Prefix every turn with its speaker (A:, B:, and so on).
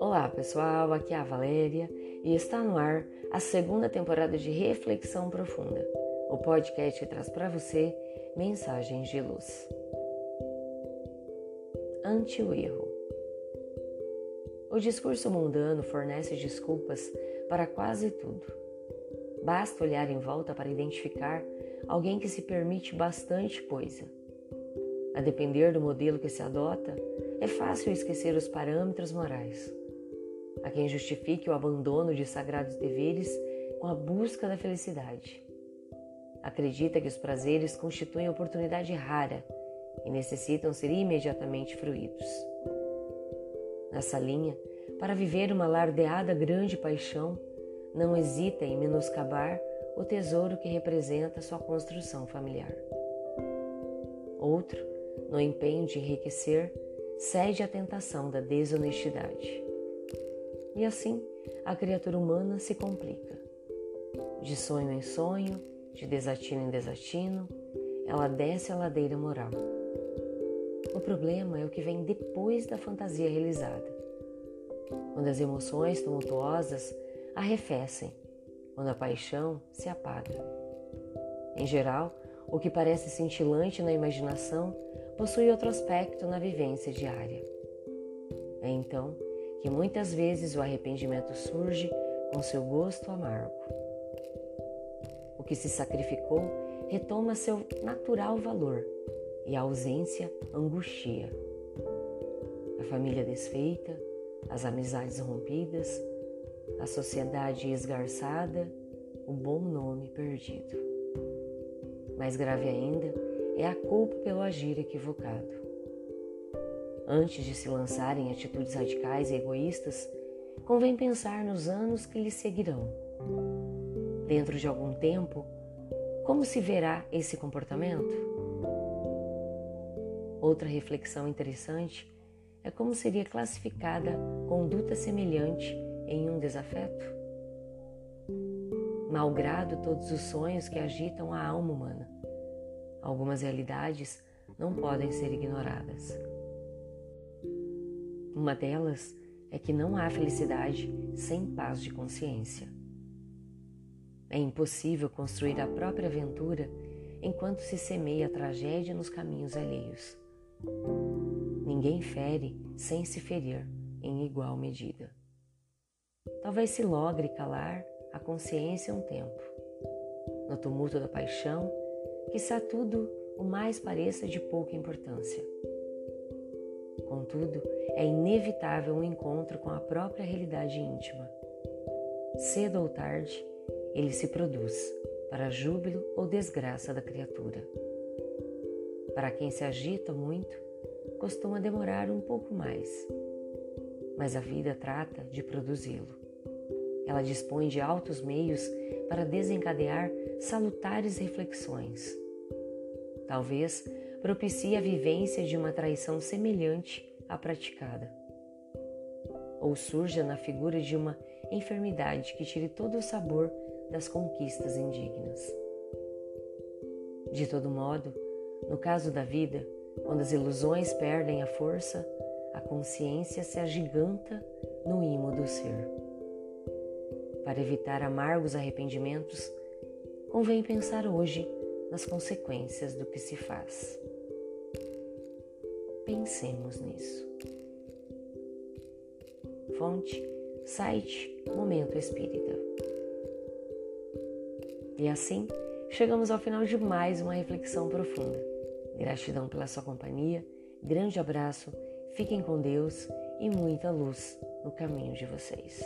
A: Olá pessoal, aqui é a Valéria e está no ar a segunda temporada de Reflexão Profunda, o podcast que traz para você mensagens de luz. Ante o erro. O discurso mundano fornece desculpas para quase tudo. Basta olhar em volta para identificar alguém que se permite bastante coisa. A depender do modelo que se adota, é fácil esquecer os parâmetros morais a quem justifique o abandono de sagrados deveres com a busca da felicidade. Acredita que os prazeres constituem oportunidade rara e necessitam ser imediatamente fruídos. Nessa linha, para viver uma lardeada grande paixão, não hesita em menoscabar o tesouro que representa sua construção familiar. Outro, no empenho de enriquecer, cede à tentação da desonestidade. E assim, a criatura humana se complica. De sonho em sonho, de desatino em desatino, ela desce a ladeira moral. O problema é o que vem depois da fantasia realizada. Quando as emoções tumultuosas arrefecem, quando a paixão se apaga. Em geral, o que parece cintilante na imaginação possui outro aspecto na vivência diária. É então que muitas vezes o arrependimento surge com seu gosto amargo. O que se sacrificou retoma seu natural valor e a ausência angustia. A família desfeita, as amizades rompidas, a sociedade esgarçada, o bom nome perdido. Mais grave ainda é a culpa pelo agir equivocado. Antes de se lançar em atitudes radicais e egoístas, convém pensar nos anos que lhe seguirão. Dentro de algum tempo, como se verá esse comportamento? Outra reflexão interessante é como seria classificada conduta semelhante em um desafeto. Malgrado todos os sonhos que agitam a alma humana, algumas realidades não podem ser ignoradas. Uma delas é que não há felicidade sem paz de consciência. É impossível construir a própria aventura enquanto se semeia a tragédia nos caminhos alheios. Ninguém fere sem se ferir em igual medida. Talvez se logre calar a consciência um tempo. No tumulto da paixão, quizá tudo o mais pareça de pouca importância. Contudo, é inevitável um encontro com a própria realidade íntima. Cedo ou tarde, ele se produz, para júbilo ou desgraça da criatura. Para quem se agita muito, costuma demorar um pouco mais, mas a vida trata de produzi-lo. Ela dispõe de altos meios para desencadear salutares reflexões. Talvez propicie a vivência de uma traição semelhante à praticada. Ou surja na figura de uma enfermidade que tire todo o sabor das conquistas indignas. De todo modo, no caso da vida, quando as ilusões perdem a força, a consciência se agiganta no imo do ser. Para evitar amargos arrependimentos, convém pensar hoje nas consequências do que se faz. Pensemos nisso. Fonte, site Momento Espírita. E assim, chegamos ao final de mais uma reflexão profunda. Gratidão pela sua companhia, grande abraço, fiquem com Deus e muita luz no caminho de vocês.